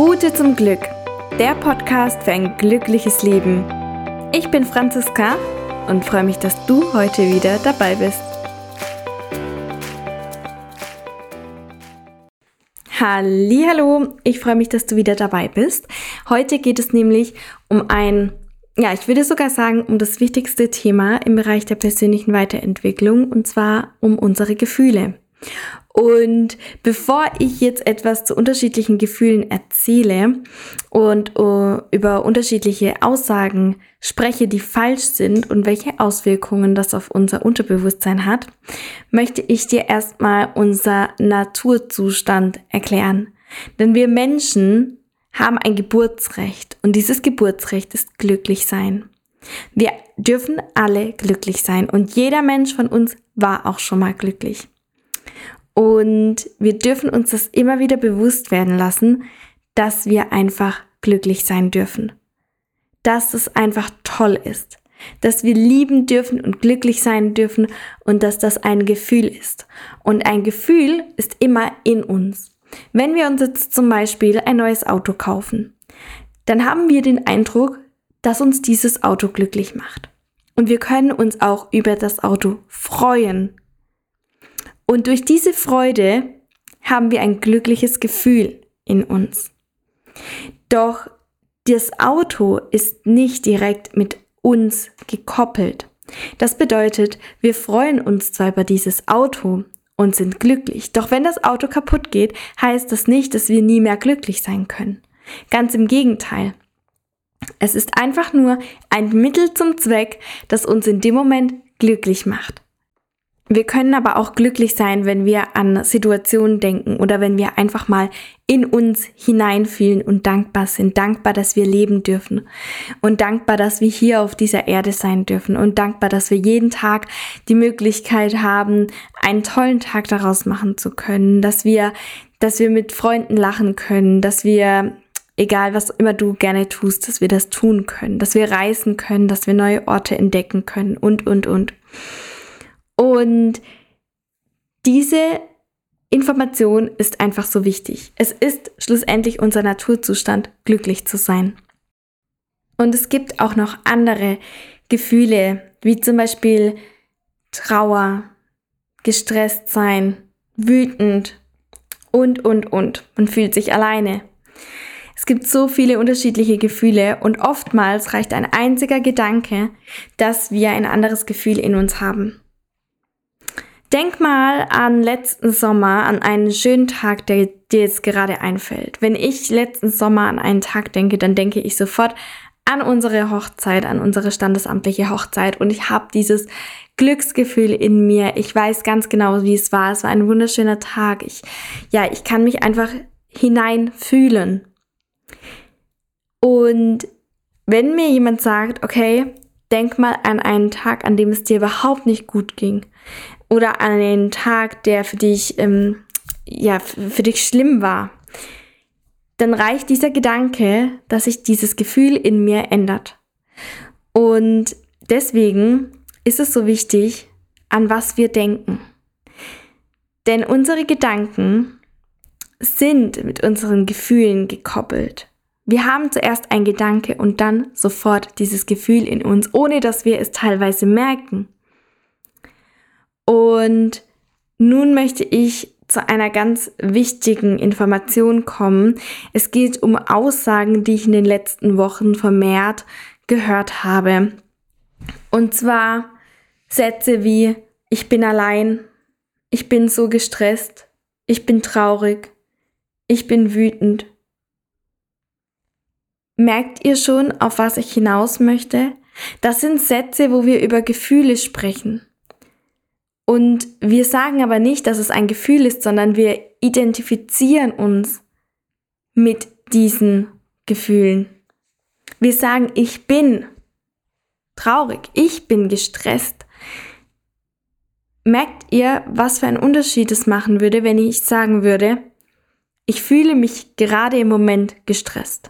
Route zum Glück, der Podcast für ein glückliches Leben. Ich bin Franziska und freue mich, dass du heute wieder dabei bist. Hallo, ich freue mich, dass du wieder dabei bist. Heute geht es nämlich um ein ja, ich würde sogar sagen, um das wichtigste Thema im Bereich der persönlichen Weiterentwicklung, und zwar um unsere Gefühle. Und bevor ich jetzt etwas zu unterschiedlichen Gefühlen erzähle und uh, über unterschiedliche Aussagen spreche, die falsch sind und welche Auswirkungen das auf unser Unterbewusstsein hat, möchte ich dir erstmal unser Naturzustand erklären. Denn wir Menschen haben ein Geburtsrecht und dieses Geburtsrecht ist glücklich sein. Wir dürfen alle glücklich sein und jeder Mensch von uns war auch schon mal glücklich. Und wir dürfen uns das immer wieder bewusst werden lassen, dass wir einfach glücklich sein dürfen. Dass es einfach toll ist. Dass wir lieben dürfen und glücklich sein dürfen und dass das ein Gefühl ist. Und ein Gefühl ist immer in uns. Wenn wir uns jetzt zum Beispiel ein neues Auto kaufen, dann haben wir den Eindruck, dass uns dieses Auto glücklich macht. Und wir können uns auch über das Auto freuen. Und durch diese Freude haben wir ein glückliches Gefühl in uns. Doch das Auto ist nicht direkt mit uns gekoppelt. Das bedeutet, wir freuen uns zwar über dieses Auto und sind glücklich. Doch wenn das Auto kaputt geht, heißt das nicht, dass wir nie mehr glücklich sein können. Ganz im Gegenteil. Es ist einfach nur ein Mittel zum Zweck, das uns in dem Moment glücklich macht. Wir können aber auch glücklich sein, wenn wir an Situationen denken oder wenn wir einfach mal in uns hineinfühlen und dankbar sind. Dankbar, dass wir leben dürfen. Und dankbar, dass wir hier auf dieser Erde sein dürfen. Und dankbar, dass wir jeden Tag die Möglichkeit haben, einen tollen Tag daraus machen zu können, dass wir, dass wir mit Freunden lachen können, dass wir egal was immer du gerne tust, dass wir das tun können, dass wir reisen können, dass wir neue Orte entdecken können. Und, und, und. Und diese Information ist einfach so wichtig. Es ist schlussendlich unser Naturzustand, glücklich zu sein. Und es gibt auch noch andere Gefühle, wie zum Beispiel Trauer, gestresst sein, wütend und, und, und. Man fühlt sich alleine. Es gibt so viele unterschiedliche Gefühle und oftmals reicht ein einziger Gedanke, dass wir ein anderes Gefühl in uns haben. Denk mal an letzten Sommer, an einen schönen Tag, der dir jetzt gerade einfällt. Wenn ich letzten Sommer an einen Tag denke, dann denke ich sofort an unsere Hochzeit, an unsere standesamtliche Hochzeit und ich habe dieses Glücksgefühl in mir. Ich weiß ganz genau, wie es war. Es war ein wunderschöner Tag. Ich, ja, ich kann mich einfach hineinfühlen. Und wenn mir jemand sagt, okay, denk mal an einen Tag, an dem es dir überhaupt nicht gut ging, oder an einen Tag, der für dich, ähm, ja, für dich schlimm war, dann reicht dieser Gedanke, dass sich dieses Gefühl in mir ändert. Und deswegen ist es so wichtig, an was wir denken. Denn unsere Gedanken sind mit unseren Gefühlen gekoppelt. Wir haben zuerst ein Gedanke und dann sofort dieses Gefühl in uns, ohne dass wir es teilweise merken. Und nun möchte ich zu einer ganz wichtigen Information kommen. Es geht um Aussagen, die ich in den letzten Wochen vermehrt gehört habe. Und zwar Sätze wie ich bin allein, ich bin so gestresst, ich bin traurig, ich bin wütend. Merkt ihr schon, auf was ich hinaus möchte? Das sind Sätze, wo wir über Gefühle sprechen. Und wir sagen aber nicht, dass es ein Gefühl ist, sondern wir identifizieren uns mit diesen Gefühlen. Wir sagen, ich bin traurig, ich bin gestresst. Merkt ihr, was für einen Unterschied es machen würde, wenn ich sagen würde, ich fühle mich gerade im Moment gestresst.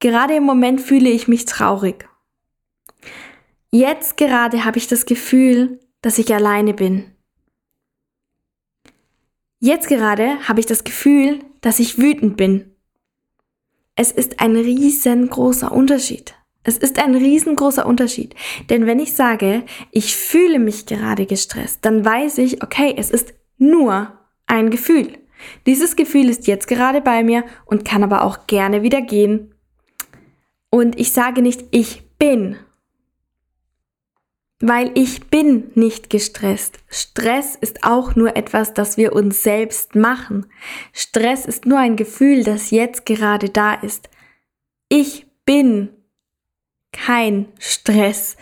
Gerade im Moment fühle ich mich traurig. Jetzt gerade habe ich das Gefühl, dass ich alleine bin. Jetzt gerade habe ich das Gefühl, dass ich wütend bin. Es ist ein riesengroßer Unterschied. Es ist ein riesengroßer Unterschied. Denn wenn ich sage, ich fühle mich gerade gestresst, dann weiß ich, okay, es ist nur ein Gefühl. Dieses Gefühl ist jetzt gerade bei mir und kann aber auch gerne wieder gehen. Und ich sage nicht, ich bin, weil ich bin nicht gestresst. Stress ist auch nur etwas, das wir uns selbst machen. Stress ist nur ein Gefühl, das jetzt gerade da ist. Ich bin kein Stress.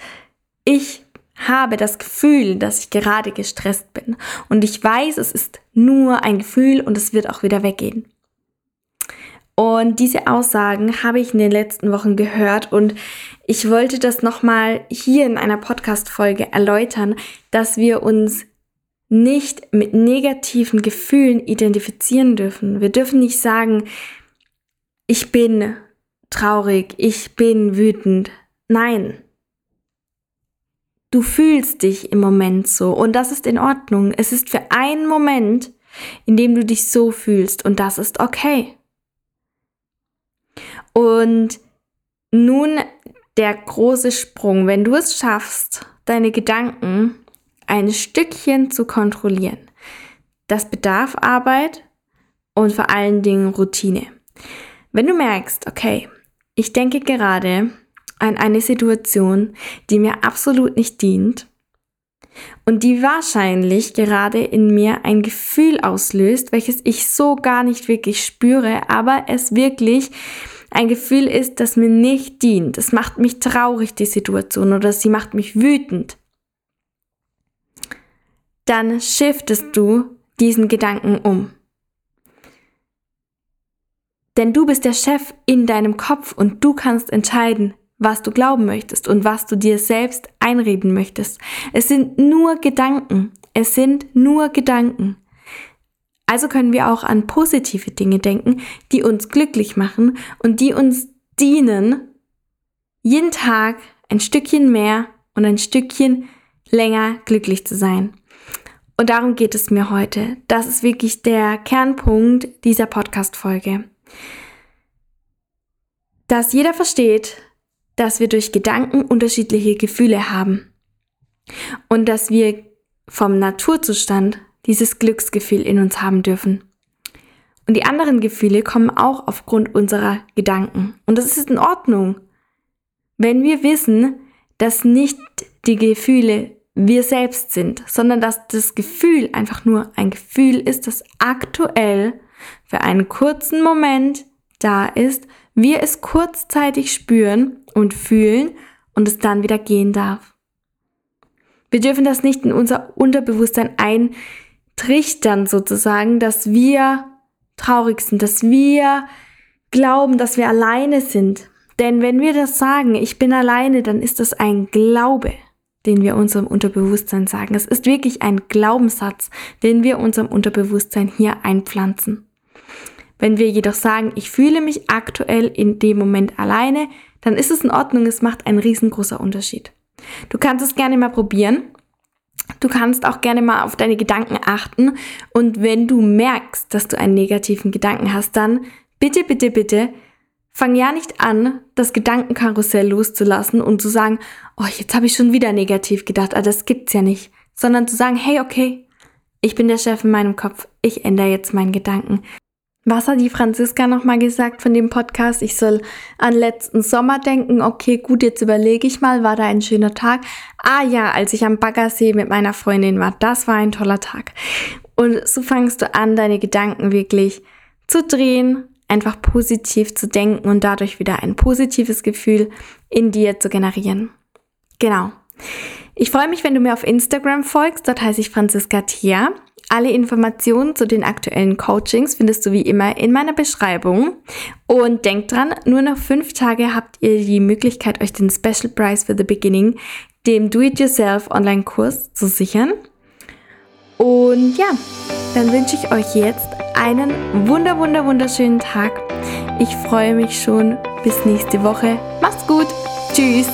Ich habe das Gefühl, dass ich gerade gestresst bin. Und ich weiß, es ist nur ein Gefühl und es wird auch wieder weggehen. Und diese Aussagen habe ich in den letzten Wochen gehört und ich wollte das nochmal hier in einer Podcast-Folge erläutern, dass wir uns nicht mit negativen Gefühlen identifizieren dürfen. Wir dürfen nicht sagen, ich bin traurig, ich bin wütend. Nein, Du fühlst dich im Moment so und das ist in Ordnung. Es ist für einen Moment, in dem du dich so fühlst und das ist okay. Und nun der große Sprung, wenn du es schaffst, deine Gedanken ein Stückchen zu kontrollieren. Das bedarf Arbeit und vor allen Dingen Routine. Wenn du merkst, okay, ich denke gerade an eine Situation, die mir absolut nicht dient und die wahrscheinlich gerade in mir ein Gefühl auslöst, welches ich so gar nicht wirklich spüre, aber es wirklich ein Gefühl ist, das mir nicht dient. Es macht mich traurig, die Situation, oder sie macht mich wütend. Dann shiftest du diesen Gedanken um. Denn du bist der Chef in deinem Kopf und du kannst entscheiden, was du glauben möchtest und was du dir selbst einreden möchtest. Es sind nur Gedanken. Es sind nur Gedanken. Also können wir auch an positive Dinge denken, die uns glücklich machen und die uns dienen, jeden Tag ein Stückchen mehr und ein Stückchen länger glücklich zu sein. Und darum geht es mir heute. Das ist wirklich der Kernpunkt dieser Podcast-Folge. Dass jeder versteht, dass wir durch Gedanken unterschiedliche Gefühle haben und dass wir vom Naturzustand dieses Glücksgefühl in uns haben dürfen. Und die anderen Gefühle kommen auch aufgrund unserer Gedanken. Und das ist in Ordnung, wenn wir wissen, dass nicht die Gefühle wir selbst sind, sondern dass das Gefühl einfach nur ein Gefühl ist, das aktuell für einen kurzen Moment da ist, wir es kurzzeitig spüren und fühlen und es dann wieder gehen darf. Wir dürfen das nicht in unser Unterbewusstsein eintrichtern sozusagen, dass wir traurig sind, dass wir glauben, dass wir alleine sind. Denn wenn wir das sagen, ich bin alleine, dann ist das ein Glaube, den wir unserem Unterbewusstsein sagen. Es ist wirklich ein Glaubenssatz, den wir unserem Unterbewusstsein hier einpflanzen. Wenn wir jedoch sagen, ich fühle mich aktuell in dem Moment alleine, dann ist es in Ordnung, es macht einen riesengroßer Unterschied. Du kannst es gerne mal probieren. Du kannst auch gerne mal auf deine Gedanken achten und wenn du merkst, dass du einen negativen Gedanken hast, dann bitte, bitte, bitte fang ja nicht an, das Gedankenkarussell loszulassen und zu sagen, oh, jetzt habe ich schon wieder negativ gedacht, aber das gibt's ja nicht, sondern zu sagen, hey, okay, ich bin der Chef in meinem Kopf, ich ändere jetzt meinen Gedanken. Was hat die Franziska nochmal gesagt von dem Podcast? Ich soll an letzten Sommer denken. Okay, gut, jetzt überlege ich mal, war da ein schöner Tag? Ah ja, als ich am Baggersee mit meiner Freundin war, das war ein toller Tag. Und so fangst du an, deine Gedanken wirklich zu drehen, einfach positiv zu denken und dadurch wieder ein positives Gefühl in dir zu generieren. Genau. Ich freue mich, wenn du mir auf Instagram folgst. Dort heiße ich Franziska Thia. Alle Informationen zu den aktuellen Coachings findest du wie immer in meiner Beschreibung. Und denkt dran, nur noch fünf Tage habt ihr die Möglichkeit, euch den Special Price for the Beginning, dem Do-It-Yourself Online-Kurs zu sichern. Und ja, dann wünsche ich euch jetzt einen wunder, wunder, wunderschönen Tag. Ich freue mich schon bis nächste Woche. Macht's gut. Tschüss.